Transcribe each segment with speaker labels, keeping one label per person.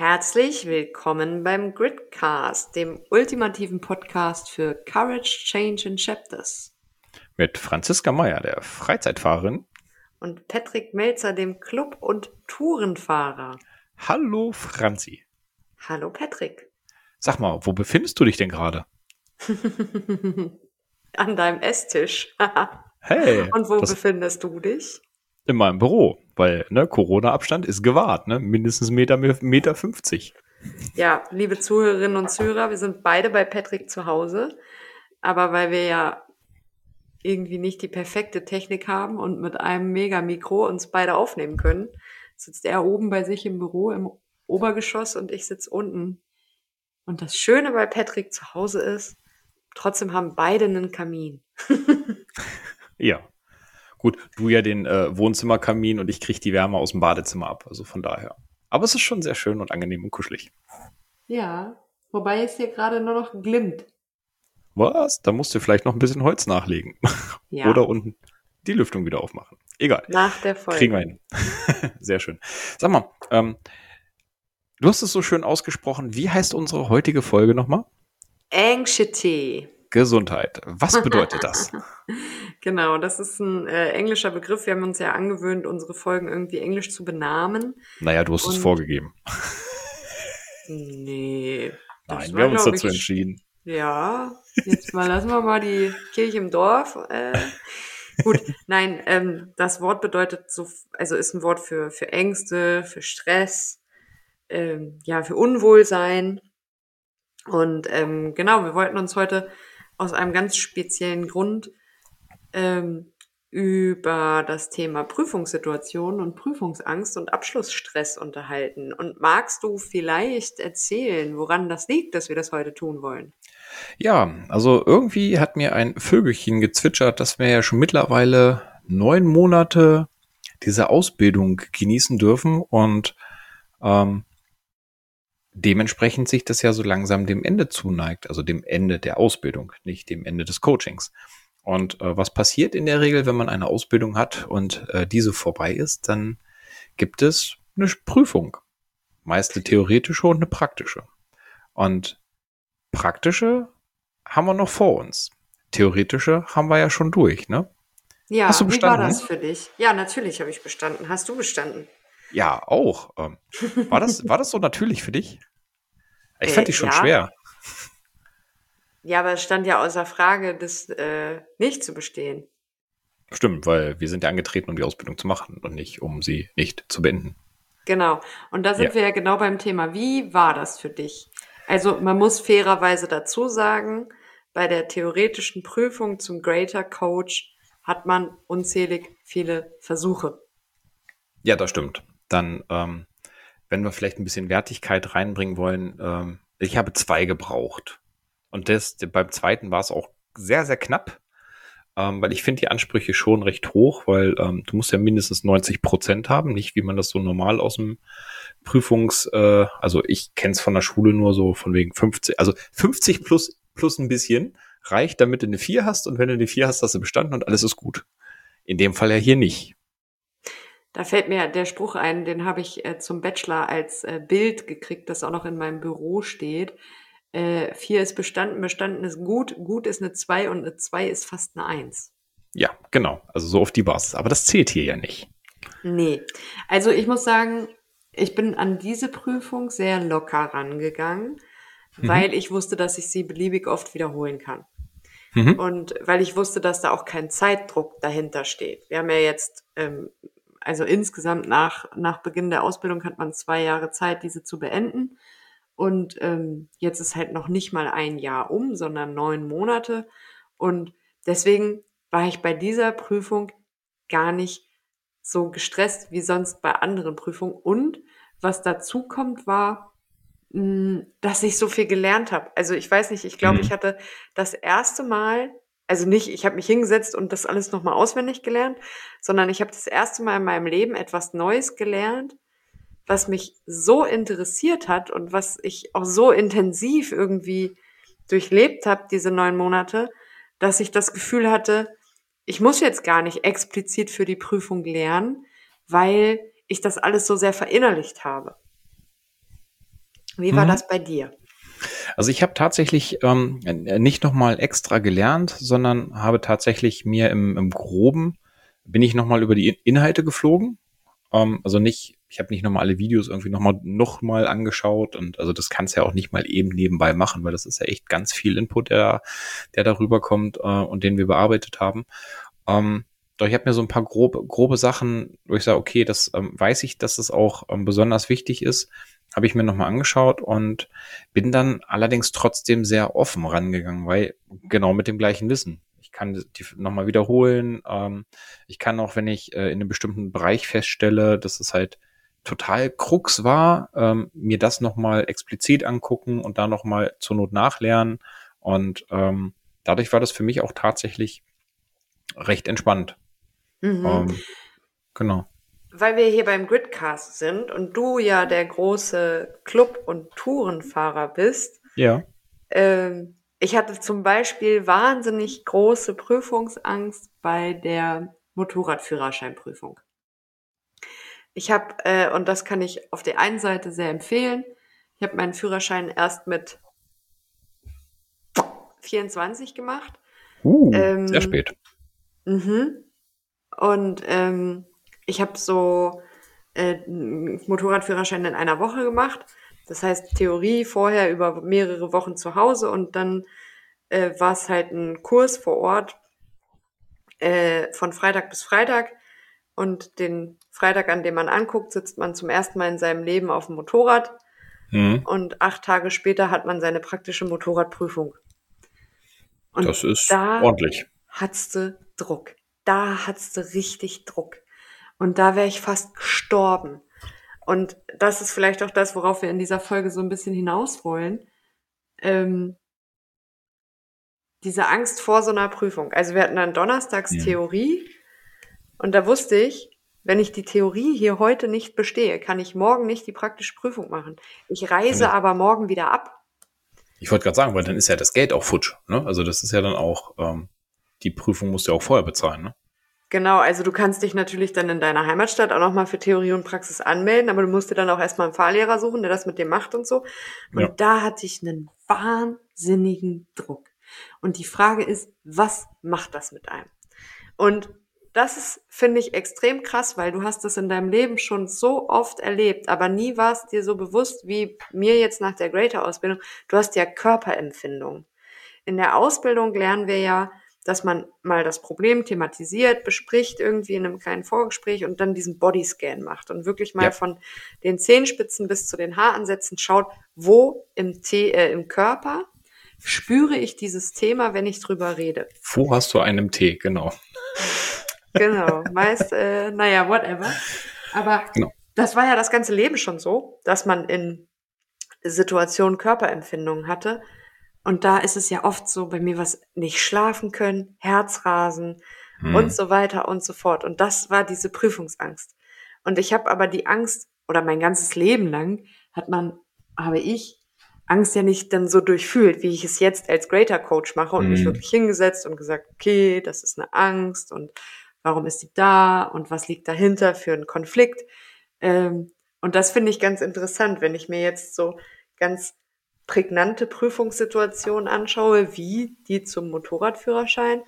Speaker 1: Herzlich willkommen beim Gridcast, dem ultimativen Podcast für Courage, Change and Chapters.
Speaker 2: Mit Franziska Meyer, der Freizeitfahrerin.
Speaker 1: Und Patrick Melzer, dem Club- und Tourenfahrer.
Speaker 2: Hallo Franzi.
Speaker 1: Hallo Patrick.
Speaker 2: Sag mal, wo befindest du dich denn gerade?
Speaker 1: An deinem Esstisch.
Speaker 2: hey.
Speaker 1: Und wo befindest du dich?
Speaker 2: In meinem Büro, weil ne, Corona-Abstand ist gewahrt, ne? mindestens Meter, Meter 50.
Speaker 1: Ja, liebe Zuhörerinnen und Zuhörer, wir sind beide bei Patrick zu Hause, aber weil wir ja irgendwie nicht die perfekte Technik haben und mit einem Megamikro uns beide aufnehmen können, sitzt er oben bei sich im Büro im Obergeschoss und ich sitze unten. Und das Schöne bei Patrick zu Hause ist, trotzdem haben beide einen Kamin.
Speaker 2: ja, Gut, du ja den äh, Wohnzimmerkamin und ich kriege die Wärme aus dem Badezimmer ab. Also von daher. Aber es ist schon sehr schön und angenehm und kuschelig.
Speaker 1: Ja, wobei es hier gerade nur noch glimmt.
Speaker 2: Was? Da musst du vielleicht noch ein bisschen Holz nachlegen. Ja. Oder unten die Lüftung wieder aufmachen. Egal.
Speaker 1: Nach der Folge.
Speaker 2: Kriegen wir hin. sehr schön. Sag mal, ähm, du hast es so schön ausgesprochen. Wie heißt unsere heutige Folge nochmal?
Speaker 1: Anxiety.
Speaker 2: Gesundheit. Was bedeutet das?
Speaker 1: genau, das ist ein äh, englischer Begriff. Wir haben uns ja angewöhnt, unsere Folgen irgendwie englisch zu benamen.
Speaker 2: Naja, du hast Und es vorgegeben.
Speaker 1: Nee.
Speaker 2: Nein, wir haben uns dazu entschieden.
Speaker 1: Ja, jetzt mal lassen wir mal die Kirche im Dorf. Äh, gut, nein, ähm, das Wort bedeutet so, also ist ein Wort für, für Ängste, für Stress, ähm, ja, für Unwohlsein. Und ähm, genau, wir wollten uns heute aus einem ganz speziellen Grund ähm, über das Thema Prüfungssituation und Prüfungsangst und Abschlussstress unterhalten. Und magst du vielleicht erzählen, woran das liegt, dass wir das heute tun wollen?
Speaker 2: Ja, also irgendwie hat mir ein Vögelchen gezwitschert, dass wir ja schon mittlerweile neun Monate diese Ausbildung genießen dürfen und ähm, dementsprechend sich das ja so langsam dem Ende zuneigt, also dem Ende der Ausbildung, nicht dem Ende des Coachings. Und äh, was passiert in der Regel, wenn man eine Ausbildung hat und äh, diese vorbei ist, dann gibt es eine Prüfung. Meist eine theoretische und eine praktische. Und praktische haben wir noch vor uns. Theoretische haben wir ja schon durch, ne?
Speaker 1: Ja, Hast du bestanden? wie war das für dich? Ja, natürlich habe ich bestanden. Hast du bestanden?
Speaker 2: Ja, auch. Ähm, war, das, war das so natürlich für dich? Ich fand äh, die schon ja. schwer.
Speaker 1: Ja, aber es stand ja außer Frage, das äh, nicht zu bestehen.
Speaker 2: Stimmt, weil wir sind ja angetreten, um die Ausbildung zu machen und nicht, um sie nicht zu beenden.
Speaker 1: Genau. Und da sind ja. wir ja genau beim Thema. Wie war das für dich? Also man muss fairerweise dazu sagen, bei der theoretischen Prüfung zum Greater Coach hat man unzählig viele Versuche.
Speaker 2: Ja, das stimmt dann, ähm, wenn wir vielleicht ein bisschen Wertigkeit reinbringen wollen, ähm, ich habe zwei gebraucht. Und das, beim zweiten war es auch sehr, sehr knapp, ähm, weil ich finde die Ansprüche schon recht hoch, weil ähm, du musst ja mindestens 90 Prozent haben, nicht wie man das so normal aus dem Prüfungs, äh, also ich kenne es von der Schule nur so von wegen 50, also 50 plus, plus ein bisschen reicht, damit du eine 4 hast und wenn du eine 4 hast, hast du bestanden und alles ist gut. In dem Fall ja hier nicht.
Speaker 1: Da fällt mir der Spruch ein, den habe ich äh, zum Bachelor als äh, Bild gekriegt, das auch noch in meinem Büro steht. Äh, vier ist bestanden, bestanden ist gut, gut ist eine zwei und eine zwei ist fast eine eins.
Speaker 2: Ja, genau. Also so auf die Basis. Aber das zählt hier ja nicht.
Speaker 1: Nee. Also ich muss sagen, ich bin an diese Prüfung sehr locker rangegangen, mhm. weil ich wusste, dass ich sie beliebig oft wiederholen kann. Mhm. Und weil ich wusste, dass da auch kein Zeitdruck dahinter steht. Wir haben ja jetzt ähm, also insgesamt nach, nach Beginn der Ausbildung hat man zwei Jahre Zeit, diese zu beenden. Und ähm, jetzt ist halt noch nicht mal ein Jahr um, sondern neun Monate. Und deswegen war ich bei dieser Prüfung gar nicht so gestresst wie sonst bei anderen Prüfungen. Und was dazu kommt, war, mh, dass ich so viel gelernt habe. Also ich weiß nicht, ich glaube, mhm. ich hatte das erste Mal also nicht, ich habe mich hingesetzt und das alles nochmal auswendig gelernt, sondern ich habe das erste Mal in meinem Leben etwas Neues gelernt, was mich so interessiert hat und was ich auch so intensiv irgendwie durchlebt habe, diese neun Monate, dass ich das Gefühl hatte, ich muss jetzt gar nicht explizit für die Prüfung lernen, weil ich das alles so sehr verinnerlicht habe. Wie war mhm. das bei dir?
Speaker 2: Also ich habe tatsächlich ähm, nicht nochmal extra gelernt, sondern habe tatsächlich mir im, im Groben, bin ich nochmal über die Inhalte geflogen. Ähm, also nicht, ich habe nicht nochmal alle Videos irgendwie nochmal noch mal angeschaut und also das kannst ja auch nicht mal eben nebenbei machen, weil das ist ja echt ganz viel Input, der, der darüber kommt äh, und den wir bearbeitet haben. Ähm, doch ich habe mir so ein paar grobe, grobe Sachen, wo ich sage, okay, das ähm, weiß ich, dass es das auch ähm, besonders wichtig ist habe ich mir nochmal angeschaut und bin dann allerdings trotzdem sehr offen rangegangen, weil genau mit dem gleichen Wissen. Ich kann die nochmal wiederholen. Ähm, ich kann auch, wenn ich äh, in einem bestimmten Bereich feststelle, dass es halt total krux war, ähm, mir das nochmal explizit angucken und da nochmal zur Not nachlernen. Und ähm, dadurch war das für mich auch tatsächlich recht entspannt. Mhm. Ähm, genau
Speaker 1: weil wir hier beim Gridcast sind und du ja der große Club- und Tourenfahrer bist.
Speaker 2: Ja.
Speaker 1: Ähm, ich hatte zum Beispiel wahnsinnig große Prüfungsangst bei der Motorradführerscheinprüfung. Ich habe, äh, und das kann ich auf der einen Seite sehr empfehlen, ich habe meinen Führerschein erst mit 24 gemacht.
Speaker 2: Uh, ähm, sehr spät.
Speaker 1: Mhm. Und ähm, ich habe so äh, Motorradführerschein in einer Woche gemacht. Das heißt, Theorie vorher über mehrere Wochen zu Hause und dann äh, war es halt ein Kurs vor Ort äh, von Freitag bis Freitag. Und den Freitag, an dem man anguckt, sitzt man zum ersten Mal in seinem Leben auf dem Motorrad. Mhm. Und acht Tage später hat man seine praktische Motorradprüfung.
Speaker 2: Und das ist da ordentlich.
Speaker 1: Hattest du Druck. Da hattest du richtig Druck. Und da wäre ich fast gestorben. Und das ist vielleicht auch das, worauf wir in dieser Folge so ein bisschen hinaus wollen. Ähm, diese Angst vor so einer Prüfung. Also wir hatten dann donnerstags ja. Theorie und da wusste ich, wenn ich die Theorie hier heute nicht bestehe, kann ich morgen nicht die praktische Prüfung machen. Ich reise ja. aber morgen wieder ab.
Speaker 2: Ich wollte gerade sagen, weil dann ist ja das Geld auch futsch. Ne? Also das ist ja dann auch, ähm, die Prüfung musst du ja auch vorher bezahlen. Ne?
Speaker 1: Genau, also du kannst dich natürlich dann in deiner Heimatstadt auch nochmal für Theorie und Praxis anmelden, aber du musst dir dann auch erstmal einen Fahrlehrer suchen, der das mit dir macht und so. Und ja. da hatte ich einen wahnsinnigen Druck. Und die Frage ist, was macht das mit einem? Und das ist, finde ich, extrem krass, weil du hast das in deinem Leben schon so oft erlebt, aber nie war es dir so bewusst wie mir jetzt nach der Greater-Ausbildung. Du hast ja Körperempfindung. In der Ausbildung lernen wir ja, dass man mal das Problem thematisiert, bespricht irgendwie in einem kleinen Vorgespräch und dann diesen Bodyscan macht und wirklich mal ja. von den Zehenspitzen bis zu den Haaransätzen schaut, wo im, T äh, im Körper spüre ich dieses Thema, wenn ich drüber rede.
Speaker 2: Wo hast du einen Tee, genau.
Speaker 1: Genau, meist, äh, naja, whatever. Aber genau. das war ja das ganze Leben schon so, dass man in Situationen Körperempfindungen hatte und da ist es ja oft so, bei mir was nicht schlafen können, Herzrasen hm. und so weiter und so fort. Und das war diese Prüfungsangst. Und ich habe aber die Angst, oder mein ganzes Leben lang hat man, habe ich Angst ja nicht dann so durchfühlt, wie ich es jetzt als Greater Coach mache und hm. mich wirklich hingesetzt und gesagt, okay, das ist eine Angst und warum ist die da und was liegt dahinter für einen Konflikt. Ähm, und das finde ich ganz interessant, wenn ich mir jetzt so ganz prägnante Prüfungssituation anschaue, wie die zum Motorradführerschein,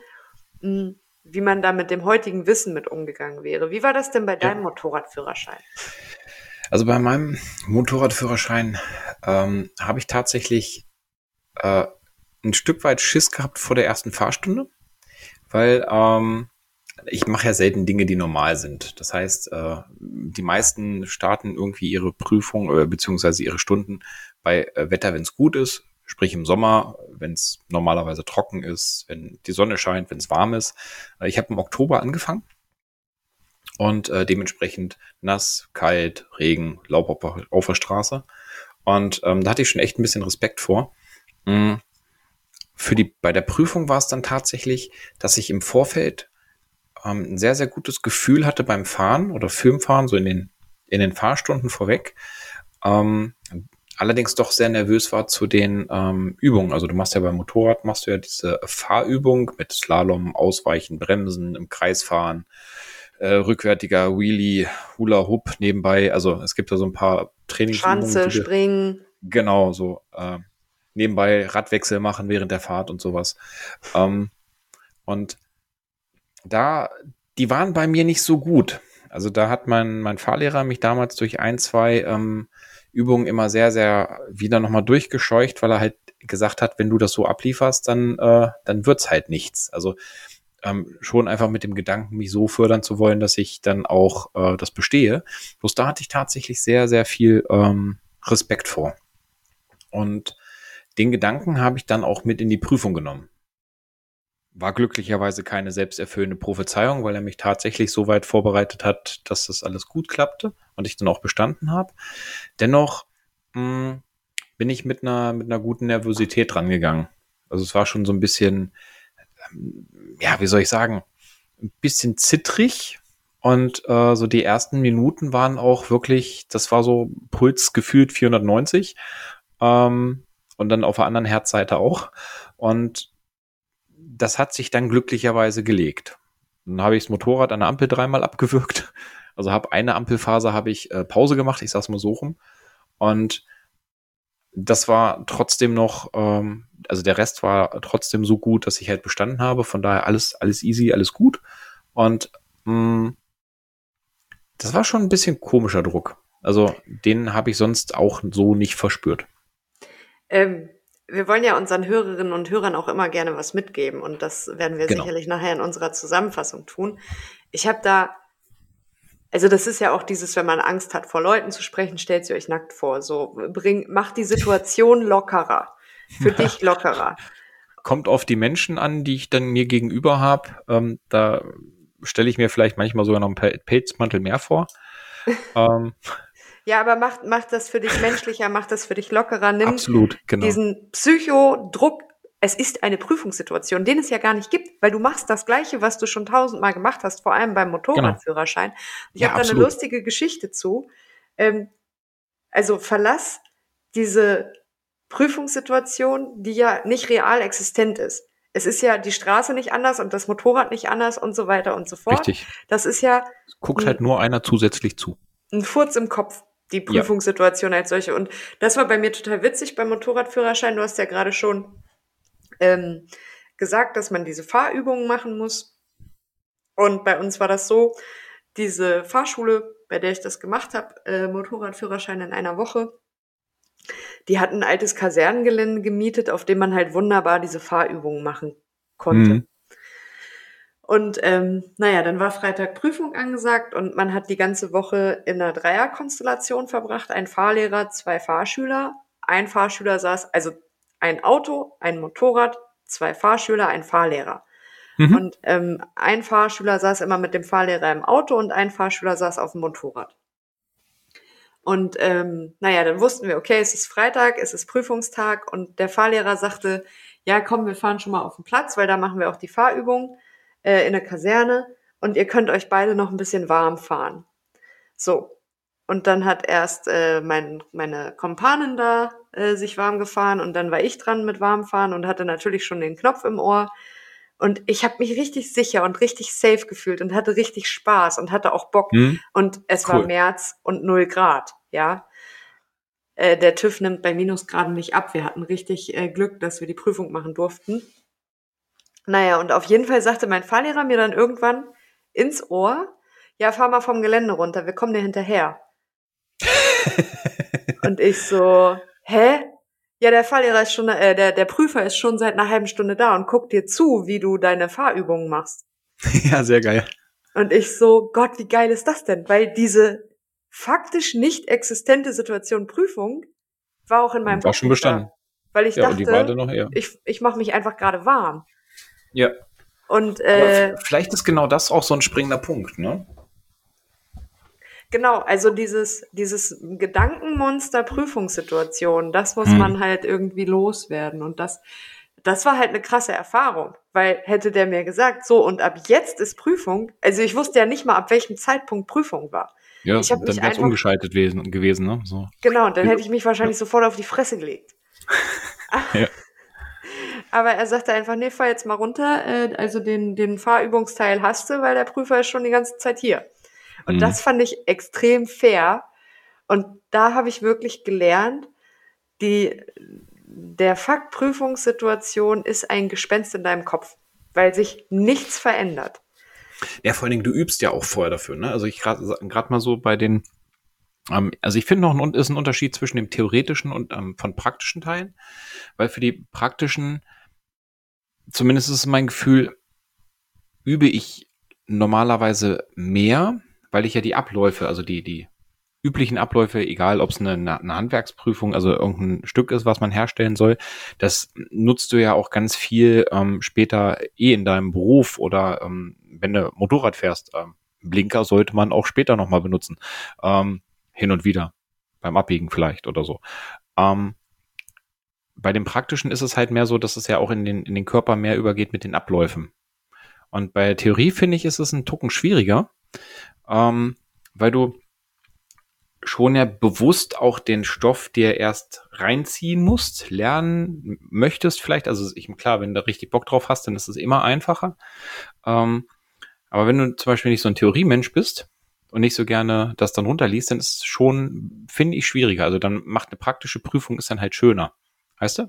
Speaker 1: hm, wie man da mit dem heutigen Wissen mit umgegangen wäre. Wie war das denn bei deinem ja. Motorradführerschein?
Speaker 2: Also bei meinem Motorradführerschein ähm, habe ich tatsächlich äh, ein Stück weit Schiss gehabt vor der ersten Fahrstunde, weil ähm, ich mache ja selten Dinge, die normal sind. Das heißt, äh, die meisten starten irgendwie ihre Prüfung äh, beziehungsweise ihre Stunden bei äh, Wetter, wenn es gut ist, sprich im Sommer, wenn es normalerweise trocken ist, wenn die Sonne scheint, wenn es warm ist. Äh, ich habe im Oktober angefangen und äh, dementsprechend nass, kalt, Regen, Laub auf, auf der Straße. Und ähm, da hatte ich schon echt ein bisschen Respekt vor. Mhm. Für die, bei der Prüfung war es dann tatsächlich, dass ich im Vorfeld ähm, ein sehr, sehr gutes Gefühl hatte beim Fahren oder Filmfahren, so in den, in den Fahrstunden vorweg. Ähm, allerdings doch sehr nervös war zu den ähm, Übungen. Also du machst ja beim Motorrad, machst du ja diese Fahrübung mit Slalom, Ausweichen, Bremsen, im Kreis fahren, äh, rückwärtiger Wheelie, Hula Hoop nebenbei. Also es gibt da so ein paar Trainingsübungen.
Speaker 1: Schanze, Springen.
Speaker 2: Genau, so äh, nebenbei Radwechsel machen während der Fahrt und sowas. Ähm, und da, die waren bei mir nicht so gut. Also da hat mein, mein Fahrlehrer mich damals durch ein, zwei ähm, Übungen immer sehr, sehr wieder nochmal durchgescheucht, weil er halt gesagt hat, wenn du das so ablieferst, dann, äh, dann wird's halt nichts. Also ähm, schon einfach mit dem Gedanken, mich so fördern zu wollen, dass ich dann auch äh, das bestehe. Bloß da hatte ich tatsächlich sehr, sehr viel ähm, Respekt vor. Und den Gedanken habe ich dann auch mit in die Prüfung genommen. War glücklicherweise keine selbsterfüllende Prophezeiung, weil er mich tatsächlich so weit vorbereitet hat, dass das alles gut klappte und ich dann auch bestanden habe. Dennoch mh, hm, bin ich mit einer, mit einer guten Nervosität rangegangen. Also es war schon so ein bisschen, ähm, ja, wie soll ich sagen, ein bisschen zittrig. Und äh, so die ersten Minuten waren auch wirklich, das war so Puls gefühlt 490. Ähm, und dann auf der anderen Herzseite auch. Und das hat sich dann glücklicherweise gelegt. Dann habe ich das Motorrad an der Ampel dreimal abgewürgt. Also habe eine Ampelphase habe ich äh, Pause gemacht, ich sag's mal so rum. Und das war trotzdem noch, ähm, also der Rest war trotzdem so gut, dass ich halt bestanden habe. Von daher alles, alles easy, alles gut. Und mh, mm, das war schon ein bisschen komischer Druck. Also den habe ich sonst auch so nicht verspürt.
Speaker 1: Ähm, wir wollen ja unseren Hörerinnen und Hörern auch immer gerne was mitgeben und das werden wir genau. sicherlich nachher in unserer Zusammenfassung tun. Ich habe da, also das ist ja auch dieses, wenn man Angst hat, vor Leuten zu sprechen, stellt sie euch nackt vor. So, bring, macht die Situation lockerer. Für dich lockerer.
Speaker 2: Kommt auf die Menschen an, die ich dann mir gegenüber habe. Ähm, da stelle ich mir vielleicht manchmal sogar noch einen Pelzmantel mehr vor. ähm,
Speaker 1: ja, aber macht, macht das für dich menschlicher, macht das für dich lockerer, nimm
Speaker 2: Absolut, genau.
Speaker 1: diesen Psychodruck. Es ist eine Prüfungssituation, den es ja gar nicht gibt, weil du machst das Gleiche, was du schon tausendmal gemacht hast, vor allem beim Motorradführerschein. Genau. Ich ja, habe da eine lustige Geschichte zu. Ähm, also verlass diese Prüfungssituation, die ja nicht real existent ist. Es ist ja die Straße nicht anders und das Motorrad nicht anders und so weiter und so fort.
Speaker 2: Richtig.
Speaker 1: Das ist ja.
Speaker 2: Guckt halt nur einer zusätzlich zu.
Speaker 1: Ein Furz im Kopf die Prüfungssituation ja. als solche. Und das war bei mir total witzig beim Motorradführerschein. Du hast ja gerade schon ähm, gesagt, dass man diese Fahrübungen machen muss. Und bei uns war das so, diese Fahrschule, bei der ich das gemacht habe, äh, Motorradführerschein in einer Woche, die hat ein altes Kasernengelände gemietet, auf dem man halt wunderbar diese Fahrübungen machen konnte. Mhm. Und ähm, naja, dann war Freitag Prüfung angesagt und man hat die ganze Woche in einer Dreierkonstellation verbracht. Ein Fahrlehrer, zwei Fahrschüler. Ein Fahrschüler saß, also ein Auto, ein Motorrad, zwei Fahrschüler, ein Fahrlehrer. Mhm. Und ähm, ein Fahrschüler saß immer mit dem Fahrlehrer im Auto und ein Fahrschüler saß auf dem Motorrad. Und ähm, naja, dann wussten wir, okay, es ist Freitag, es ist Prüfungstag und der Fahrlehrer sagte, ja, komm, wir fahren schon mal auf den Platz, weil da machen wir auch die Fahrübung äh, in der Kaserne und ihr könnt euch beide noch ein bisschen warm fahren. So. Und dann hat erst äh, mein, meine Kompanin da äh, sich warm gefahren und dann war ich dran mit warmfahren und hatte natürlich schon den Knopf im Ohr. Und ich habe mich richtig sicher und richtig safe gefühlt und hatte richtig Spaß und hatte auch Bock. Hm. Und es cool. war März und null Grad, ja. Äh, der TÜV nimmt bei Minusgraden nicht ab. Wir hatten richtig äh, Glück, dass wir die Prüfung machen durften. Naja, und auf jeden Fall sagte mein Fahrlehrer mir dann irgendwann ins Ohr, ja, fahr mal vom Gelände runter, wir kommen dir hinterher. und ich so, hä? Ja, der Fahrlehrer ist schon, äh, der, der Prüfer ist schon seit einer halben Stunde da und guckt dir zu, wie du deine Fahrübungen machst.
Speaker 2: ja, sehr geil.
Speaker 1: Und ich so, Gott, wie geil ist das denn? Weil diese faktisch nicht existente Situation Prüfung war auch in meinem
Speaker 2: War schon bestanden. Da,
Speaker 1: weil ich ja, dachte, ich, ich mache mich einfach gerade warm.
Speaker 2: Ja.
Speaker 1: Und äh,
Speaker 2: vielleicht ist genau das auch so ein springender Punkt, ne?
Speaker 1: Genau, also dieses, dieses Gedankenmonster-Prüfungssituation, das muss hm. man halt irgendwie loswerden. Und das, das war halt eine krasse Erfahrung, weil hätte der mir gesagt, so und ab jetzt ist Prüfung, also ich wusste ja nicht mal, ab welchem Zeitpunkt Prüfung war.
Speaker 2: Ja, ich dann wäre es umgeschaltet gewesen, gewesen, ne? So.
Speaker 1: Genau, und dann hätte ich mich wahrscheinlich ja. sofort auf die Fresse gelegt. ja. Aber er sagte einfach, nee, fahr jetzt mal runter. Äh, also den, den Fahrübungsteil hast du, weil der Prüfer ist schon die ganze Zeit hier. Und mhm. das fand ich extrem fair. Und da habe ich wirklich gelernt, die, der Fakt Prüfungssituation ist ein Gespenst in deinem Kopf, weil sich nichts verändert.
Speaker 2: Ja, vor allen Dingen, du übst ja auch vorher dafür, ne? Also ich gerade mal so bei den, ähm, also ich finde noch ein, ist ein Unterschied zwischen dem theoretischen und ähm, von praktischen Teilen, weil für die praktischen, zumindest ist mein Gefühl, übe ich normalerweise mehr, weil ich ja die Abläufe, also die, die üblichen Abläufe, egal ob es eine, eine Handwerksprüfung, also irgendein Stück ist, was man herstellen soll, das nutzt du ja auch ganz viel ähm, später eh in deinem Beruf oder ähm, wenn du Motorrad fährst. Ähm, Blinker sollte man auch später nochmal benutzen. Ähm, hin und wieder. Beim Abbiegen vielleicht oder so. Ähm, bei dem Praktischen ist es halt mehr so, dass es ja auch in den, in den Körper mehr übergeht mit den Abläufen. Und bei Theorie finde ich, ist es ein Tucken schwieriger, ähm, weil du schon ja bewusst auch den Stoff dir erst reinziehen musst, lernen möchtest vielleicht. Also ich klar, wenn du richtig Bock drauf hast, dann ist es immer einfacher. Ähm, aber wenn du zum Beispiel nicht so ein Theoriemensch bist und nicht so gerne das dann runterliest, dann ist es schon, finde ich, schwieriger. Also dann macht eine praktische Prüfung ist dann halt schöner. Weißt du?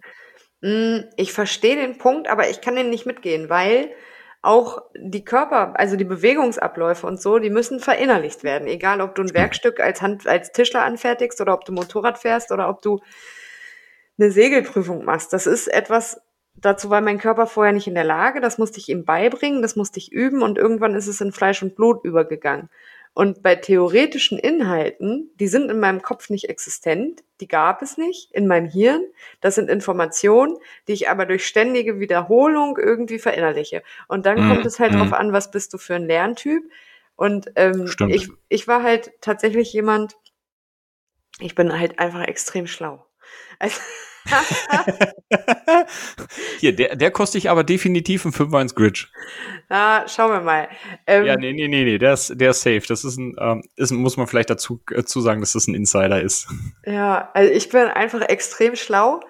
Speaker 1: Mm, ich verstehe den Punkt, aber ich kann den nicht mitgehen, weil auch die Körper, also die Bewegungsabläufe und so, die müssen verinnerlicht werden. Egal, ob du ein Werkstück als Hand, als Tischler anfertigst oder ob du Motorrad fährst oder ob du eine Segelprüfung machst. Das ist etwas, dazu war mein Körper vorher nicht in der Lage. Das musste ich ihm beibringen, das musste ich üben und irgendwann ist es in Fleisch und Blut übergegangen. Und bei theoretischen Inhalten, die sind in meinem Kopf nicht existent, die gab es nicht in meinem Hirn. Das sind Informationen, die ich aber durch ständige Wiederholung irgendwie verinnerliche. Und dann mm, kommt es halt mm. drauf an, was bist du für ein Lerntyp. Und ähm, ich, ich war halt tatsächlich jemand, ich bin halt einfach extrem schlau. Also,
Speaker 2: Hier, der, der kostet ich aber definitiv ein 5 ins Gridge.
Speaker 1: Na, schauen wir mal.
Speaker 2: Ähm, ja, nee, nee, nee, nee, der ist, der ist safe. Das ist ein, ähm, ist, muss man vielleicht dazu, äh, sagen, dass das ein Insider ist.
Speaker 1: Ja, also ich bin einfach extrem schlau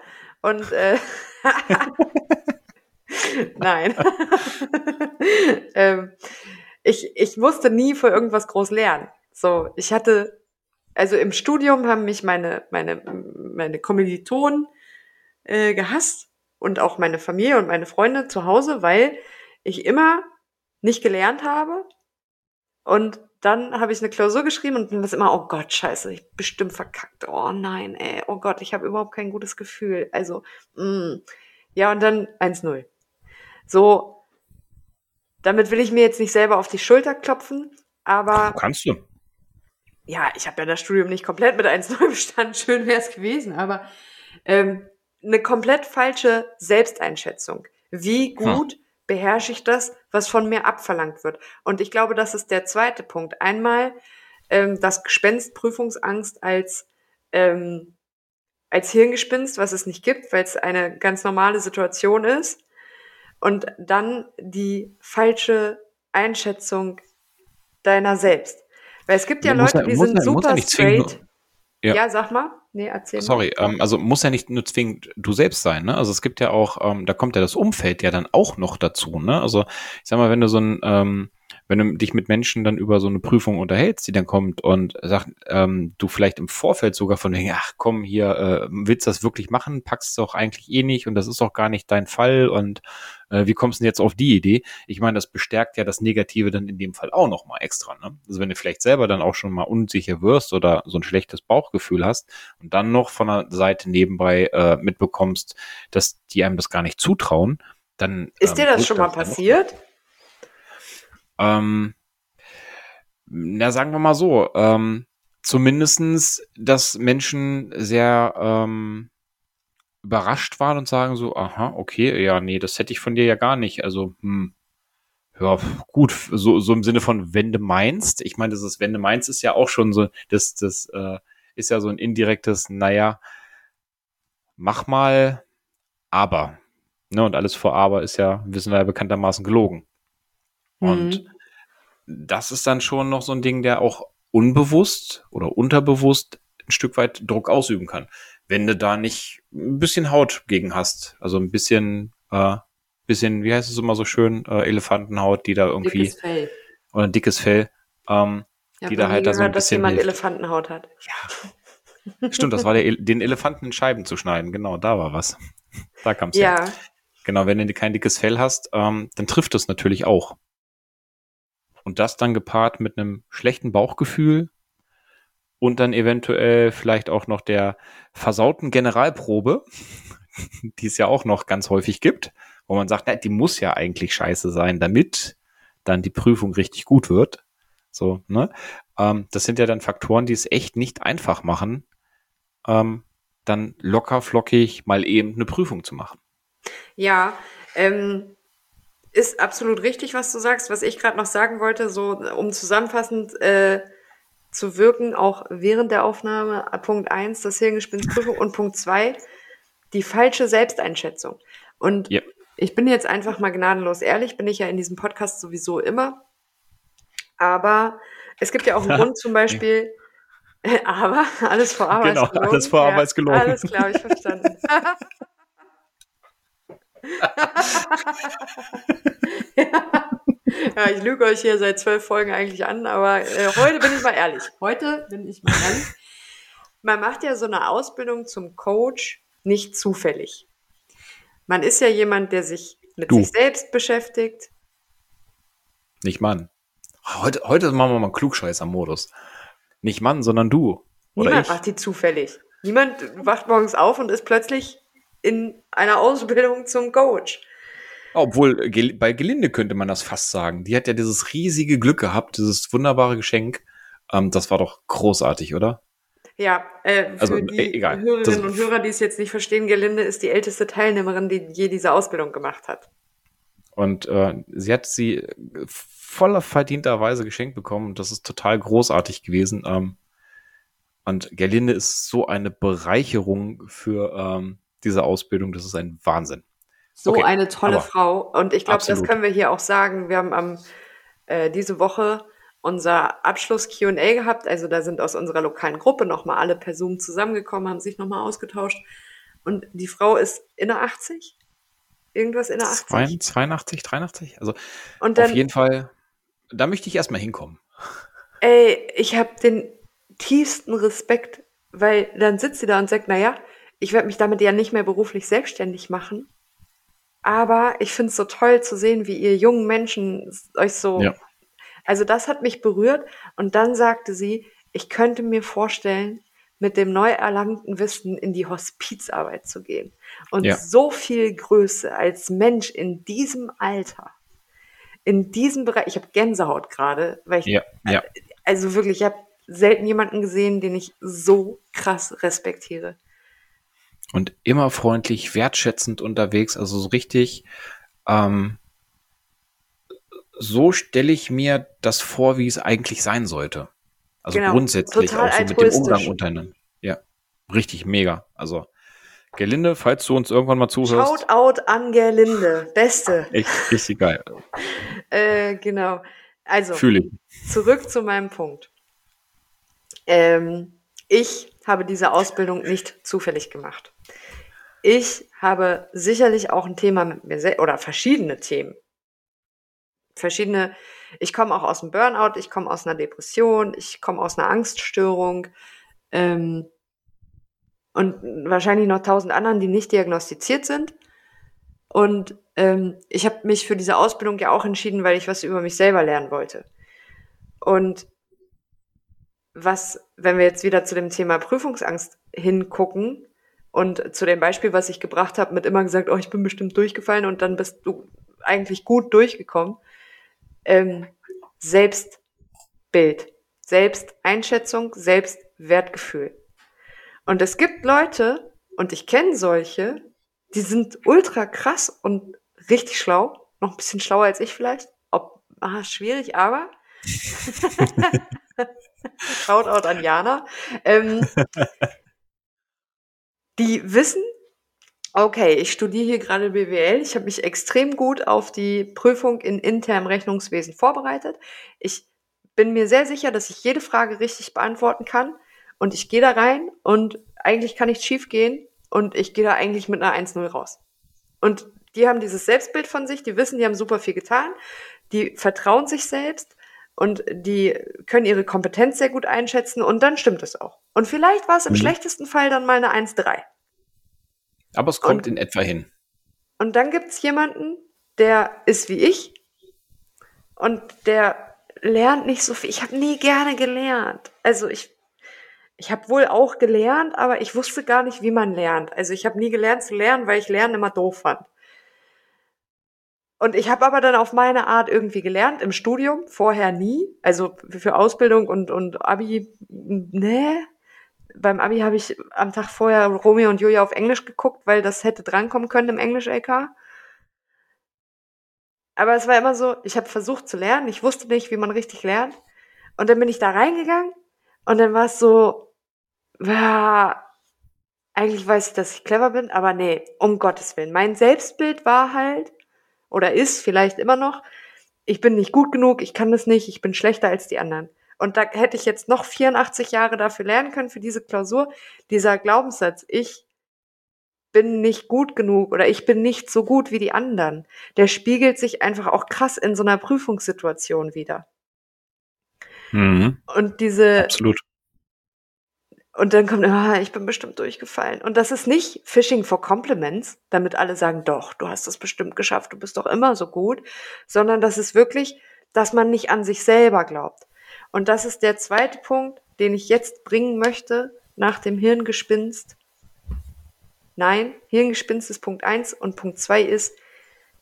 Speaker 1: und äh, nein. ähm, ich, ich musste nie für irgendwas groß lernen. So, ich hatte, also im Studium haben mich meine, meine, meine Kommilitonen äh, gehasst und auch meine Familie und meine Freunde zu Hause, weil ich immer nicht gelernt habe und dann habe ich eine Klausur geschrieben und bin das immer, oh Gott, scheiße, ich bestimmt verkackt. Oh nein, ey, oh Gott, ich habe überhaupt kein gutes Gefühl. Also, mh. Mm. ja, und dann 1-0. So, damit will ich mir jetzt nicht selber auf die Schulter klopfen, aber.
Speaker 2: Kannst du.
Speaker 1: Ja, ich habe ja das Studium nicht komplett mit 1-0 bestanden, schön wäre es gewesen, aber ähm, eine komplett falsche Selbsteinschätzung. Wie hm. gut hm. beherrsche ich das, was von mir abverlangt wird? Und ich glaube, das ist der zweite Punkt. Einmal ähm, das Gespenst Prüfungsangst als ähm, als Hirngespinst, was es nicht gibt, weil es eine ganz normale Situation ist. Und dann die falsche Einschätzung deiner selbst. Weil es gibt ja, ja Leute, die sind super straight. Ja. ja, sag mal.
Speaker 2: Nee, erzähl Sorry, ähm, also muss ja nicht nur zwingend du selbst sein, ne? Also es gibt ja auch, ähm, da kommt ja das Umfeld ja dann auch noch dazu, ne? Also ich sag mal, wenn du so ein, ähm, wenn du dich mit Menschen dann über so eine Prüfung unterhältst, die dann kommt und sagt, ähm, du vielleicht im Vorfeld sogar von wegen, ach komm, hier, äh, willst du das wirklich machen, packst du auch eigentlich eh nicht und das ist auch gar nicht dein Fall und äh, wie kommst du denn jetzt auf die Idee? Ich meine, das bestärkt ja das Negative dann in dem Fall auch nochmal extra. Ne? Also wenn du vielleicht selber dann auch schon mal unsicher wirst oder so ein schlechtes Bauchgefühl hast und dann noch von der Seite nebenbei äh, mitbekommst, dass die einem das gar nicht zutrauen, dann.
Speaker 1: Ist dir ähm, das schon mal passiert?
Speaker 2: Ähm, na, sagen wir mal so, ähm, zumindestens, dass Menschen sehr ähm, überrascht waren und sagen so, aha, okay, ja, nee, das hätte ich von dir ja gar nicht. Also, hm, ja, gut, so, so im Sinne von, wenn du meinst, ich meine, das ist, wenn du meinst, ist ja auch schon so, das, das äh, ist ja so ein indirektes, naja, mach mal, aber. Ne, und alles vor aber ist ja, wissen wir ja bekanntermaßen gelogen. Und mhm. das ist dann schon noch so ein Ding, der auch unbewusst oder unterbewusst ein Stück weit Druck ausüben kann. Wenn du da nicht ein bisschen Haut gegen hast, also ein bisschen, äh, bisschen, wie heißt es immer so schön, äh, Elefantenhaut, die da irgendwie dickes Fell. oder ein dickes Fell, ähm, ja, die da halt da so ein bisschen
Speaker 1: dass jemand hilft. Elefantenhaut hat.
Speaker 2: Ja. Stimmt, das war der, den Elefanten in Scheiben zu schneiden. Genau, da war was. Da kam es
Speaker 1: Ja,
Speaker 2: her. Genau, wenn du kein dickes Fell hast, ähm, dann trifft es natürlich auch. Und das dann gepaart mit einem schlechten Bauchgefühl und dann eventuell vielleicht auch noch der versauten Generalprobe, die es ja auch noch ganz häufig gibt, wo man sagt, na, die muss ja eigentlich scheiße sein, damit dann die Prüfung richtig gut wird. So, ne? Ähm, das sind ja dann Faktoren, die es echt nicht einfach machen, ähm, dann locker flockig mal eben eine Prüfung zu machen.
Speaker 1: ja, ähm, ist absolut richtig, was du sagst. Was ich gerade noch sagen wollte, so um zusammenfassend äh, zu wirken, auch während der Aufnahme, Punkt eins, das Hirngespinstprüfung und Punkt zwei, die falsche Selbsteinschätzung. Und
Speaker 2: Ja.
Speaker 1: ich bin jetzt einfach mal gnadenlos ehrlich, bin ich ja in diesem Podcast sowieso immer. Aber es gibt ja auch einen Grund zum Beispiel, aber alles vor Aber
Speaker 2: Genau, alles vor Aber ist gelogen.
Speaker 1: Alles klar, ich verstanden. ja, ich lüge euch hier seit zwölf Folgen eigentlich an, aber äh, heute bin ich mal ehrlich. Heute bin ich mal ehrlich. Man macht ja so eine Ausbildung zum Coach nicht zufällig. Man ist ja jemand, der sich mit
Speaker 2: Du.
Speaker 1: sich selbst beschäftigt.
Speaker 2: Nicht Mann. Heute, heute machen wir mal Klugscheißer-Modus. Nicht Mann, sondern du.
Speaker 1: Niemand macht die zufällig. Niemand wacht morgens auf und ist plötzlich in einer Ausbildung zum Coach.
Speaker 2: Obwohl, bei Gelinde könnte man das fast sagen. Die hat ja dieses riesige Glück gehabt, dieses wunderbare Geschenk. Ähm, das war doch großartig, oder?
Speaker 1: Ja, äh, für
Speaker 2: Also,
Speaker 1: die
Speaker 2: äh, egal.
Speaker 1: Hörerinnen
Speaker 2: Das-
Speaker 1: und Hörer, die es jetzt nicht verstehen, Gelinde ist die älteste Teilnehmerin, die je diese Ausbildung gemacht hat.
Speaker 2: Und äh, sie hat sie voller verdienterweise geschenkt bekommen. Und das ist total großartig gewesen. Ähm, und Gerlinde ist so eine Bereicherung für ähm, diese Ausbildung. Das ist ein Wahnsinn.
Speaker 1: So
Speaker 2: Okay,
Speaker 1: eine tolle Frau. Und ich glaube, das können wir hier auch sagen. Wir haben am, äh, diese Woche unser Abschluss-Q&A gehabt. Also da sind aus unserer lokalen Gruppe nochmal alle per Zoom zusammengekommen, haben sich nochmal ausgetauscht. Und die Frau ist in der 80? Irgendwas in der 80?
Speaker 2: 82, 83? Also
Speaker 1: Und
Speaker 2: auf
Speaker 1: dann,
Speaker 2: jeden Fall, da möchte ich erstmal hinkommen.
Speaker 1: ey, ich habe den tiefsten Respekt, weil dann sitzt sie da und sagt, naja, ich werde mich damit ja nicht mehr beruflich selbstständig machen. Aber ich finde es so toll zu sehen, wie ihr jungen Menschen euch so.
Speaker 2: Ja.
Speaker 1: Also das hat mich berührt. Und dann sagte sie, ich könnte mir vorstellen, mit dem neu erlangten Wissen in die Hospizarbeit zu gehen. Und
Speaker 2: Ja.
Speaker 1: so viel Größe als Mensch in diesem Alter, in diesem Bereich, ich habe Gänsehaut gerade, weil ich
Speaker 2: Ja, ja.
Speaker 1: also wirklich, ich habe selten jemanden gesehen, den ich so krass respektiere.
Speaker 2: Und immer freundlich, wertschätzend unterwegs. Also so richtig, ähm, so stelle ich mir das vor, wie es eigentlich sein sollte. Also
Speaker 1: Genau,
Speaker 2: grundsätzlich
Speaker 1: total
Speaker 2: auch so mit dem. Umgang untereinander. Ja, richtig mega. Also Gelinde, falls du uns irgendwann mal zuhörst,
Speaker 1: Shoutout an Gerlinde, Beste.
Speaker 2: echt richtig geil.
Speaker 1: Äh, genau. Also,
Speaker 2: Fühle ich.
Speaker 1: zurück zu meinem Punkt. Ähm, ich habe diese Ausbildung nicht zufällig gemacht. Ich habe sicherlich auch ein Thema mit mir selbst oder verschiedene Themen. Verschiedene. Ich komme auch aus dem Burnout, ich komme aus einer Depression, ich komme aus einer Angststörung ähm, und wahrscheinlich noch tausend anderen, die nicht diagnostiziert sind. Und ähm, ich habe mich für diese Ausbildung ja auch entschieden, weil ich was über mich selber lernen wollte. Und was, wenn wir jetzt wieder zu dem Thema Prüfungsangst hingucken und zu dem Beispiel, was ich gebracht habe, mit immer gesagt, oh, ich bin bestimmt durchgefallen und dann bist du eigentlich gut durchgekommen. Ähm, Selbstbild, Selbsteinschätzung, Selbstwertgefühl. Und es gibt Leute, und ich kenne solche, die sind ultra krass und richtig schlau, noch ein bisschen schlauer als ich vielleicht. Ob, ah, schwierig, aber Shoutout an Jana. Ähm, die wissen, okay, ich studiere hier gerade BWL, ich habe mich extrem gut auf die Prüfung in internem Rechnungswesen vorbereitet. Ich bin mir sehr sicher, dass ich jede Frage richtig beantworten kann. Und ich gehe da rein und eigentlich kann nichts schief gehen. Und ich gehe da eigentlich mit einer 1-0 raus. Und die haben dieses Selbstbild von sich, die wissen, die haben super viel getan, die vertrauen sich selbst und die können ihre Kompetenz sehr gut einschätzen und dann stimmt es auch. Und vielleicht war es im mhm. schlechtesten Fall dann mal eine 1-3.
Speaker 2: Aber es kommt und, in etwa hin.
Speaker 1: Und dann gibt es jemanden, der ist wie ich und der lernt nicht so viel. Ich habe nie gerne gelernt. Also ich, ich habe wohl auch gelernt, aber ich wusste gar nicht, wie man lernt. Also ich habe nie gelernt zu lernen, weil ich Lernen immer doof fand. Und ich habe aber dann auf meine Art irgendwie gelernt im Studium, vorher nie. Also für Ausbildung und, und Abi, ne. Beim Abi habe ich am Tag vorher Romeo und Julia auf Englisch geguckt, weil das hätte drankommen können im Englisch-LK. Aber es war immer so, ich habe versucht zu lernen, ich wusste nicht, wie man richtig lernt. Und dann bin ich da reingegangen und dann war es so, ja, eigentlich weiß ich, dass ich clever bin, aber nee, um Gottes Willen. Mein Selbstbild war halt, oder ist vielleicht immer noch, ich bin nicht gut genug, ich kann das nicht, ich bin schlechter als die anderen. Und da hätte ich jetzt noch 84 Jahre dafür lernen können für diese Klausur. Dieser Glaubenssatz, ich bin nicht gut genug oder ich bin nicht so gut wie die anderen, der spiegelt sich einfach auch krass in so einer Prüfungssituation wieder. Mhm. Und diese.
Speaker 2: Absolut.
Speaker 1: Und dann kommt, ah, ich bin bestimmt durchgefallen. Und das ist nicht Phishing for Compliments, damit alle sagen, doch, du hast das bestimmt geschafft, du bist doch immer so gut, sondern das ist wirklich, dass man nicht an sich selber glaubt. Und das ist der zweite Punkt, den ich jetzt bringen möchte nach dem Hirngespinst. Nein, Hirngespinst ist Punkt eins und Punkt zwei ist,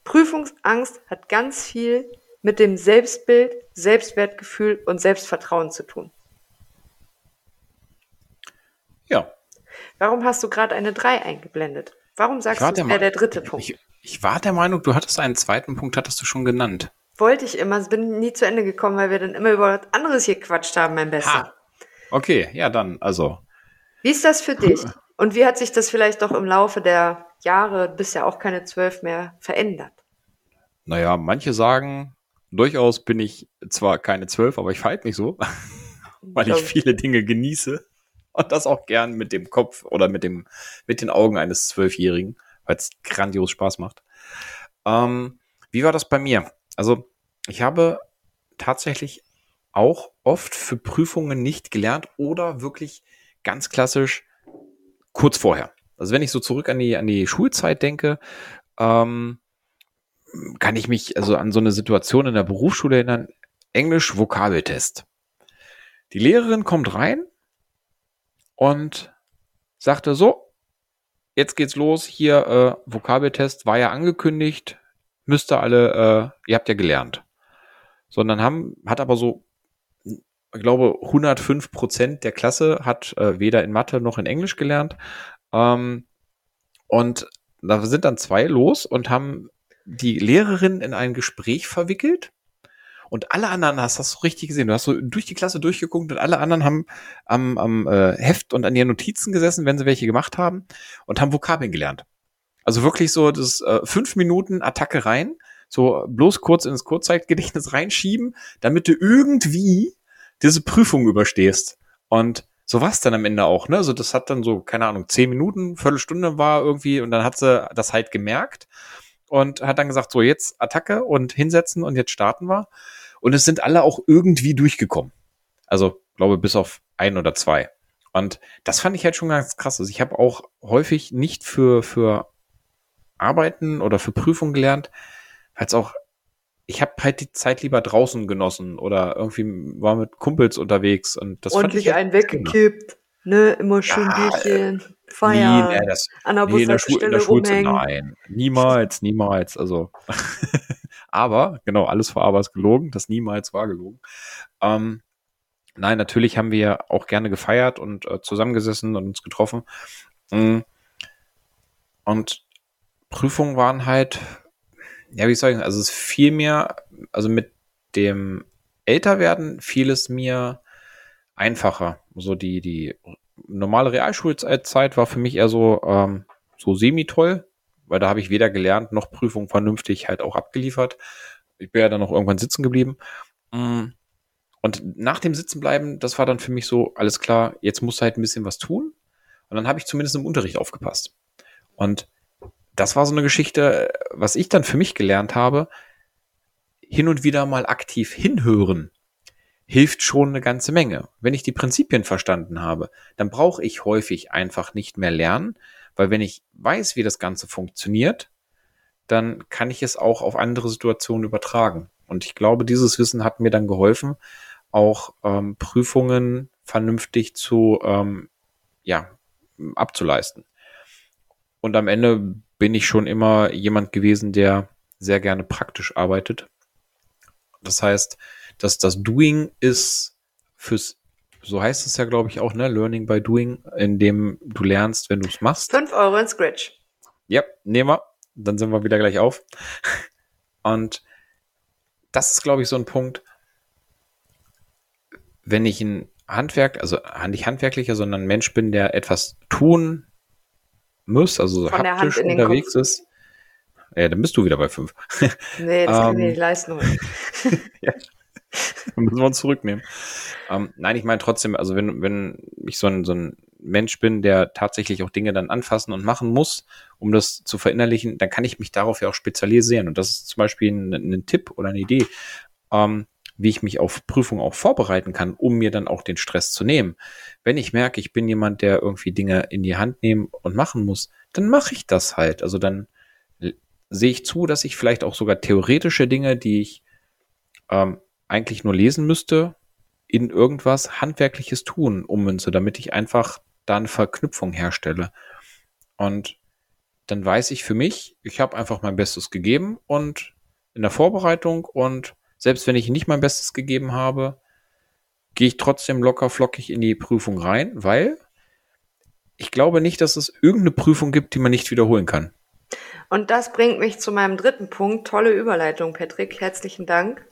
Speaker 1: Prüfungsangst hat ganz viel mit dem Selbstbild, Selbstwertgefühl und Selbstvertrauen zu tun.
Speaker 2: Ja.
Speaker 1: Warum hast du gerade eine 3 eingeblendet? Warum sagst du, das wäre der dritte Punkt?
Speaker 2: Ich, ich, war der Meinung, du hattest einen zweiten Punkt, hattest du schon genannt.
Speaker 1: Wollte ich immer, bin nie zu Ende gekommen, weil wir dann immer über was anderes hier quatscht haben, mein Bester. Ha.
Speaker 2: Okay, ja, dann, also.
Speaker 1: Wie ist das für dich? Und wie hat sich das vielleicht doch im Laufe der Jahre, bist ja auch keine zwölf mehr, verändert?
Speaker 2: Naja, manche sagen, durchaus bin ich zwar keine zwölf, aber ich verhalte mich so, weil ich viele Dinge genieße und das auch gern mit dem Kopf oder mit dem, mit den Augen eines Zwölfjährigen, weil es grandios Spaß macht. Ähm, wie war das bei mir? Also, ich habe tatsächlich auch oft für Prüfungen nicht gelernt oder wirklich ganz klassisch kurz vorher. Also wenn ich so zurück an die, an die Schulzeit denke, ähm, kann ich mich also an so eine Situation in der Berufsschule erinnern. Englisch Vokabeltest. Die Lehrerin kommt rein und sagte so, jetzt geht's los, hier äh, Vokabeltest war ja angekündigt, müsste alle, äh, ihr habt ja gelernt. Sondern haben, hat aber so, ich glaube, 105 Prozent der Klasse hat äh, weder in Mathe noch in Englisch gelernt. Ähm, und da sind dann zwei los und haben die Lehrerin in ein Gespräch verwickelt und alle anderen hast das so richtig gesehen. Du hast so durch die Klasse durchgeguckt und alle anderen haben am, am äh, Heft und an ihren Notizen gesessen, wenn sie welche gemacht haben und haben Vokabeln gelernt. Also wirklich so das äh, fünf Minuten Attacke rein, so bloß kurz ins Kurzzeitgedächtnis reinschieben, damit du irgendwie diese Prüfung überstehst. Und so war es dann am Ende auch, ne? Also das hat dann so, keine Ahnung, zehn Minuten, Viertelstunde war irgendwie und dann hat sie das halt gemerkt und hat dann gesagt, so jetzt Attacke und hinsetzen und jetzt starten wir. Und es sind alle auch irgendwie durchgekommen. Also, glaube bis auf ein oder zwei. Und das fand ich halt schon ganz krass. Also ich habe auch häufig nicht für, für Arbeiten oder für Prüfungen gelernt, es auch, ich habe halt die Zeit lieber draußen genossen oder irgendwie war mit Kumpels unterwegs und das
Speaker 1: Ordentlich fand ich halt einen weggekippt. Ne, immer schön ja, Bierchen, Feier,
Speaker 2: nee, nee, das, an der nee, in der, Schu in der Schulzeit, nein, niemals, niemals, also Aber, genau, alles vor Aber ist gelogen. Das niemals war gelogen. Ähm, nein, natürlich haben wir auch gerne gefeiert und äh, zusammengesessen und uns getroffen. Mm. Und Prüfungen waren halt, ja, wie soll ich sagen, also es fiel mir, also mit dem Älterwerden fiel es mir einfacher. So die, die normale Realschulzeit war für mich eher so, ähm, so semi-toll weil da habe ich weder gelernt noch Prüfung vernünftig halt auch abgeliefert. Ich bin ja dann noch irgendwann sitzen geblieben. Mm. Und nach dem Sitzenbleiben, das war dann für mich so, alles klar, jetzt musst du halt ein bisschen was tun. Und dann habe ich zumindest im Unterricht aufgepasst. Und das war so eine Geschichte, was ich dann für mich gelernt habe, hin und wieder mal aktiv hinhören. hilft schon eine ganze Menge. Wenn ich die Prinzipien verstanden habe, dann brauche ich häufig einfach nicht mehr lernen, weil wenn ich weiß, wie das Ganze funktioniert, dann kann ich es auch auf andere Situationen übertragen. Und ich glaube, dieses Wissen hat mir dann geholfen, auch ähm, Prüfungen vernünftig zu ähm, ja, abzuleisten. Und am Ende bin ich schon immer jemand gewesen, der sehr gerne praktisch arbeitet. Das heißt, dass das Doing ist fürs, so heißt es ja, glaube ich, auch, ne, Learning by Doing, indem du lernst, wenn du es machst.
Speaker 1: Fünf Euro in Scratch.
Speaker 2: Ja, nehmen wir. Dann sind wir wieder gleich auf. Und das ist, glaube ich, so ein Punkt, wenn ich ein Handwerk, also nicht handwerklicher, sondern ein Mensch bin, der etwas tun muss, also so haptisch unterwegs ist. Ja, dann bist du wieder bei fünf.
Speaker 1: Nee, das kann ich nicht leisten.
Speaker 2: ja. Dann müssen wir uns zurücknehmen. Ähm, nein, ich meine trotzdem, also wenn, wenn ich so ein, so ein Mensch bin, der tatsächlich auch Dinge dann anfassen und machen muss, um das zu verinnerlichen, dann kann ich mich darauf ja auch spezialisieren. Und das ist zum Beispiel ein, ein Tipp oder eine Idee, ähm, wie ich mich auf Prüfungen auch vorbereiten kann, um mir dann auch den Stress zu nehmen. Wenn ich merke, ich bin jemand, der irgendwie Dinge in die Hand nehmen und machen muss, dann mache ich das halt. Also dann sehe ich zu, dass ich vielleicht auch sogar theoretische Dinge, die ich ähm, eigentlich nur lesen müsste, in irgendwas Handwerkliches tun ummünze, damit ich einfach da eine Verknüpfung herstelle. Und dann weiß ich für mich, ich habe einfach mein Bestes gegeben und in der Vorbereitung und selbst wenn ich nicht mein Bestes gegeben habe, gehe ich trotzdem locker flockig in die Prüfung rein, weil ich glaube nicht, dass es irgendeine Prüfung gibt, die man nicht wiederholen kann.
Speaker 1: Und das bringt mich zu meinem dritten Punkt. Tolle Überleitung, Patrick. Herzlichen Dank.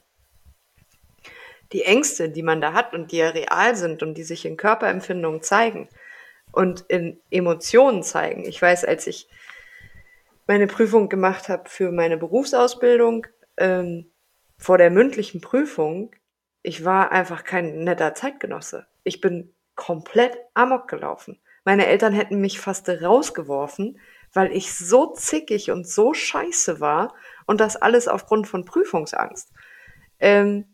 Speaker 1: Die Ängste, die man da hat und die ja real sind und die sich in Körperempfindungen zeigen und in Emotionen zeigen. Ich weiß, als ich meine Prüfung gemacht habe für meine Berufsausbildung, ähm, vor der mündlichen Prüfung, ich war einfach kein netter Zeitgenosse. Ich bin komplett amok gelaufen. Meine Eltern hätten mich fast rausgeworfen, weil ich so zickig und so scheiße war und das alles aufgrund von Prüfungsangst. Ähm,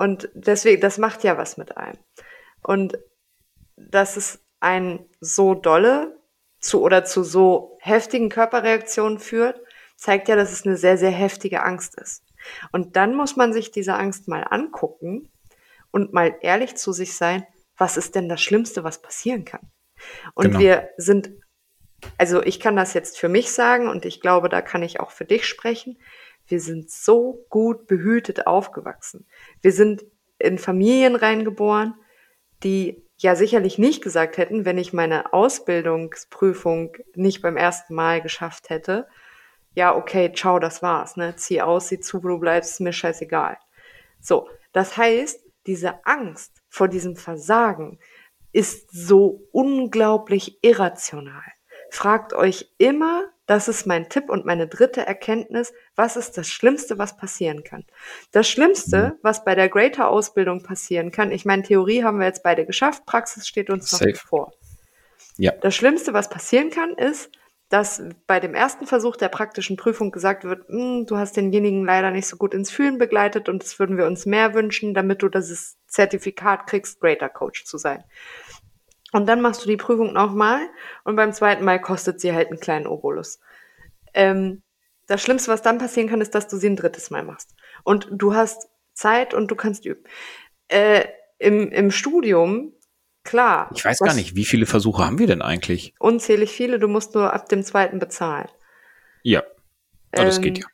Speaker 1: und deswegen, das macht ja was mit einem. Und dass es ein so dolle zu oder zu so heftigen Körperreaktionen führt, zeigt ja, dass es eine sehr, sehr heftige Angst ist. Und dann muss man sich diese Angst mal angucken und mal ehrlich zu sich sein, was ist denn das Schlimmste, was passieren kann? Und genau. wir sind, also ich kann das jetzt für mich sagen und ich glaube, da kann ich auch für dich sprechen. Wir sind so gut behütet aufgewachsen. Wir sind in Familien reingeboren, die ja sicherlich nicht gesagt hätten, wenn ich meine Ausbildungsprüfung nicht beim ersten Mal geschafft hätte, ja, okay, ciao, das war's, ne? Zieh aus, sieh zu, wo du bleibst, ist mir scheißegal. So, das heißt, diese Angst vor diesem Versagen ist so unglaublich irrational. Fragt euch immer, das ist mein Tipp und meine dritte Erkenntnis, was ist das Schlimmste, was passieren kann? Das Schlimmste, mhm. was bei der Greater-Ausbildung passieren kann, ich meine, Theorie haben wir jetzt beide geschafft, Praxis steht uns Safe. noch bevor. Ja. Das Schlimmste, was passieren kann, ist, dass bei dem ersten Versuch der praktischen Prüfung gesagt wird, hm, du hast denjenigen leider nicht so gut ins Fühlen begleitet und das würden wir uns mehr wünschen, damit du das Zertifikat kriegst, Greater Coach zu sein. Und dann machst du die Prüfung nochmal und beim zweiten Mal kostet sie halt einen kleinen Obolus. Ähm, das Schlimmste, was dann passieren kann, ist, dass du sie ein drittes Mal machst. Und du hast Zeit und du kannst üben. Äh, im, Im Studium Klar.
Speaker 2: Ich weiß gar nicht, wie viele Versuche haben wir denn eigentlich?
Speaker 1: Unzählig viele, du musst nur ab dem zweiten bezahlen.
Speaker 2: Ja. Aber ähm, das geht ja.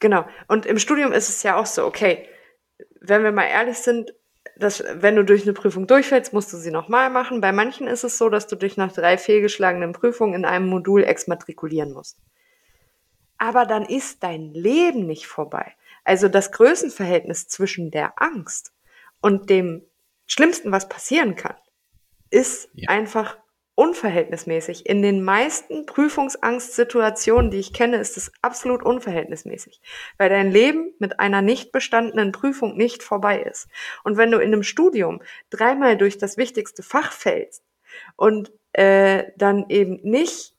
Speaker 1: Genau. Und im Studium ist es ja auch so, okay, wenn wir mal ehrlich sind, dass, wenn du durch eine Prüfung durchfällst, musst du sie nochmal machen. Bei manchen ist es so, dass du dich nach drei fehlgeschlagenen Prüfungen in einem Modul exmatrikulieren musst. Aber dann ist dein Leben nicht vorbei. Also das Größenverhältnis zwischen der Angst und dem Schlimmsten, was passieren kann, ist ja. einfach unverhältnismäßig. In den meisten Prüfungsangstsituationen, die ich kenne, ist es absolut unverhältnismäßig, weil dein Leben mit einer nicht bestandenen Prüfung nicht vorbei ist. Und wenn du in einem Studium dreimal durch das wichtigste Fach fällst und äh, dann eben nicht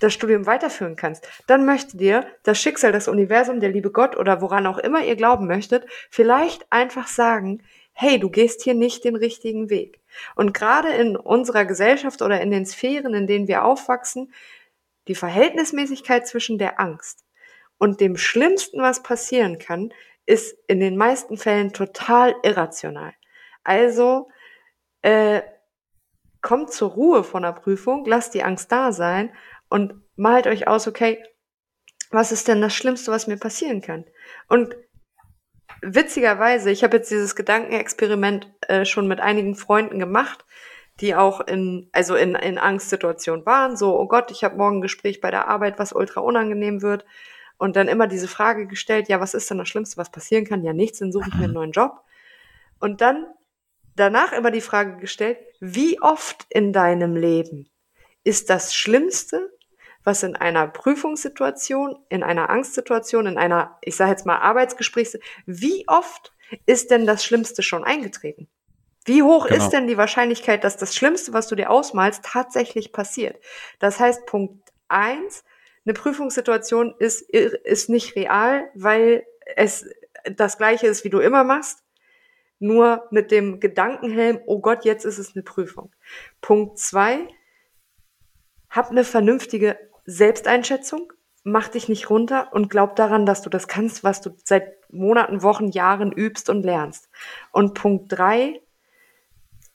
Speaker 1: das Studium weiterführen kannst, dann möchte dir das Schicksal, das Universum, der liebe Gott oder woran auch immer ihr glauben möchtet, vielleicht einfach sagen, hey, du gehst hier nicht den richtigen Weg. Und gerade in unserer Gesellschaft oder in den Sphären, in denen wir aufwachsen, die Verhältnismäßigkeit zwischen der Angst und dem Schlimmsten, was passieren kann, ist in den meisten Fällen total irrational. Also äh, kommt zur Ruhe von der Prüfung, lasst die Angst da sein und malt euch aus, okay, was ist denn das Schlimmste, was mir passieren kann? Und witzigerweise, ich habe jetzt dieses Gedankenexperiment äh, schon mit einigen Freunden gemacht, die auch in, also in, in Angstsituationen waren, so, oh Gott, ich habe morgen ein Gespräch bei der Arbeit, was ultra unangenehm wird. Und dann immer diese Frage gestellt, ja, was ist denn das Schlimmste, was passieren kann? Ja, nichts, dann suche ich mir einen neuen Job. Und dann danach immer die Frage gestellt, wie oft in deinem Leben ist das Schlimmste, was in einer Prüfungssituation, in einer Angstsituation, in einer, ich sage jetzt mal, Arbeitsgespräch, wie oft ist denn das Schlimmste schon eingetreten? Wie hoch genau. ist denn die Wahrscheinlichkeit, dass das Schlimmste, was du dir ausmalst, tatsächlich passiert? Das heißt, Punkt eins, eine Prüfungssituation ist, ist nicht real, weil es das gleiche ist, wie du immer machst, nur mit dem Gedankenhelm, oh Gott, jetzt ist es eine Prüfung. Punkt zwei, hab eine vernünftige Selbsteinschätzung, mach dich nicht runter und glaub daran, dass du das kannst, was du seit Monaten, Wochen, Jahren übst und lernst. Und Punkt drei,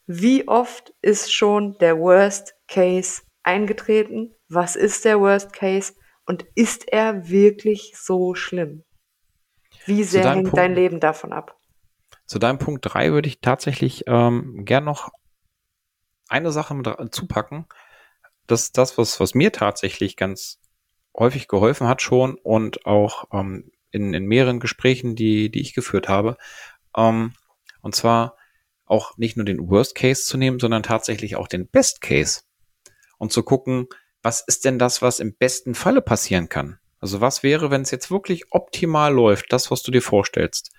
Speaker 1: wie oft ist schon der Worst Case eingetreten? Was ist der Worst Case? Und ist er wirklich so schlimm? Wie sehr hängt Punkt, dein Leben davon ab?
Speaker 2: Zu deinem Punkt drei würde ich tatsächlich ähm, gern noch eine Sache mit zupacken, das ist das, was, was mir tatsächlich ganz häufig geholfen hat schon und auch ähm, in, in mehreren Gesprächen, die, die ich geführt habe. Ähm, und zwar auch nicht nur den Worst Case zu nehmen, sondern tatsächlich auch den Best Case und zu gucken, was ist denn das, was im besten Falle passieren kann? Also was wäre, wenn es jetzt wirklich optimal läuft, das, was du dir vorstellst?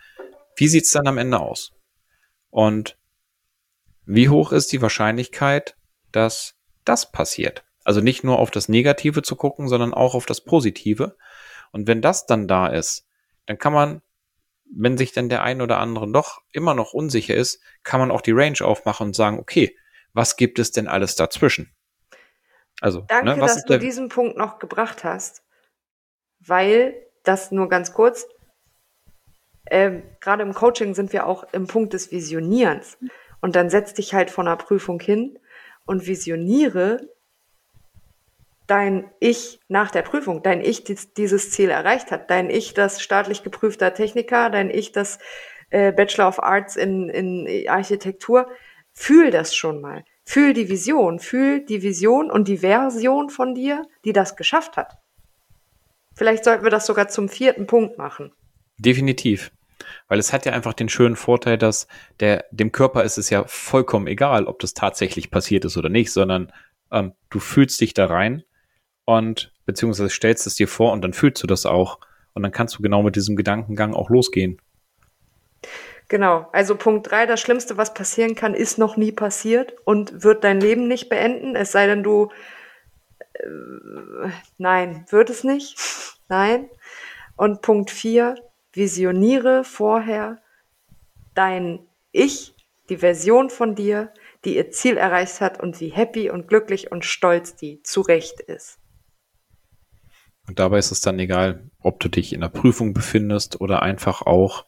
Speaker 2: Wie sieht's dann am Ende aus? Und wie hoch ist die Wahrscheinlichkeit, dass das passiert. Also nicht nur auf das Negative zu gucken, sondern auch auf das Positive. Und wenn das dann da ist, dann kann man, wenn sich dann der ein oder andere doch immer noch unsicher ist, kann man auch die Range aufmachen und sagen, okay, was gibt es denn alles dazwischen?
Speaker 1: Also, ne, Danke, ne, dass du diesen Punkt noch gebracht hast, weil das nur ganz kurz, äh, gerade im Coaching sind wir auch im Punkt des Visionierens. Und dann setz dich halt von einer Prüfung hin und visioniere dein Ich nach der Prüfung, dein Ich, das dieses Ziel erreicht hat, dein Ich, das staatlich geprüfter Techniker, dein Ich, das äh, Bachelor of Arts in, in Architektur, fühl das schon mal. Fühl die Vision, fühl die Vision und die Version von dir, die das geschafft hat. Vielleicht sollten wir das sogar zum vierten Punkt machen.
Speaker 2: Definitiv. Weil es hat ja einfach den schönen Vorteil, dass der, dem Körper ist es ja vollkommen egal, ob das tatsächlich passiert ist oder nicht, sondern ähm, du fühlst dich da rein und beziehungsweise stellst es dir vor und dann fühlst du das auch. Und dann kannst du genau mit diesem Gedankengang auch losgehen.
Speaker 1: Genau, also Punkt drei: das Schlimmste, was passieren kann, ist noch nie passiert und wird dein Leben nicht beenden, es sei denn, du äh, nein, wird es nicht. Nein. Und Punkt vier: visioniere vorher dein Ich, die Version von dir, die ihr Ziel erreicht hat und wie happy und glücklich und stolz die zurecht ist.
Speaker 2: Und dabei ist es dann egal, ob du dich in der Prüfung befindest oder einfach auch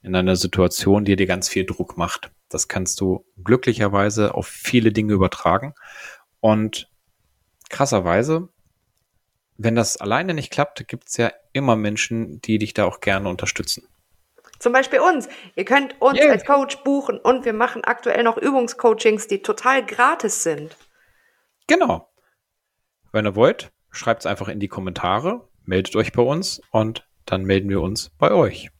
Speaker 2: in einer Situation, die dir ganz viel Druck macht. Das kannst du glücklicherweise auf viele Dinge übertragen. Und krasserweise wenn das alleine nicht klappt, gibt es ja immer Menschen, die dich da auch gerne unterstützen.
Speaker 1: Zum Beispiel uns. Ihr könnt uns yeah. als Coach buchen und wir machen aktuell noch Übungscoachings, die total gratis sind.
Speaker 2: Genau. Wenn ihr wollt, schreibt es einfach in die Kommentare, meldet euch bei uns und dann melden wir uns bei euch.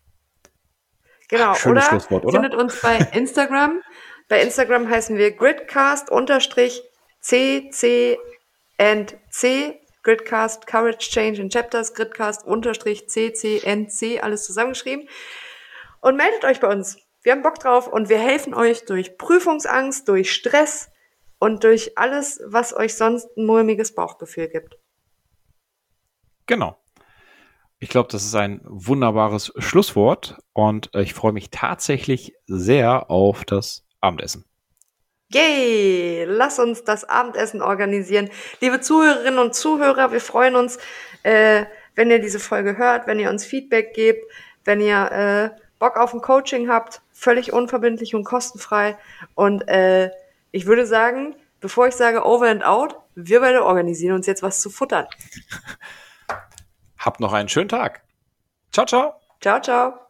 Speaker 1: Genau, Schönes oder, Schlusswort, oder findet uns bei Instagram. bei Instagram heißen wir gridcast-ccnc Gridcast, Courage Change in Chapters, Gridcast unterstrich CCNC, alles zusammengeschrieben. Und meldet euch bei uns. Wir haben Bock drauf und wir helfen euch durch Prüfungsangst, durch Stress und durch alles, was euch sonst ein mulmiges Bauchgefühl gibt.
Speaker 2: Genau. Ich glaube, das ist ein wunderbares Schlusswort und äh, ich freue mich tatsächlich sehr auf das Abendessen.
Speaker 1: Yay! Lass uns das Abendessen organisieren. Liebe Zuhörerinnen und Zuhörer, wir freuen uns, äh, wenn ihr diese Folge hört, wenn ihr uns Feedback gebt, wenn ihr äh, Bock auf ein Coaching habt, völlig unverbindlich und kostenfrei. Und äh, ich würde sagen, bevor ich sage over and out, wir beide organisieren uns jetzt was zu futtern.
Speaker 2: Habt noch einen schönen Tag. Ciao, ciao.
Speaker 1: Ciao, ciao.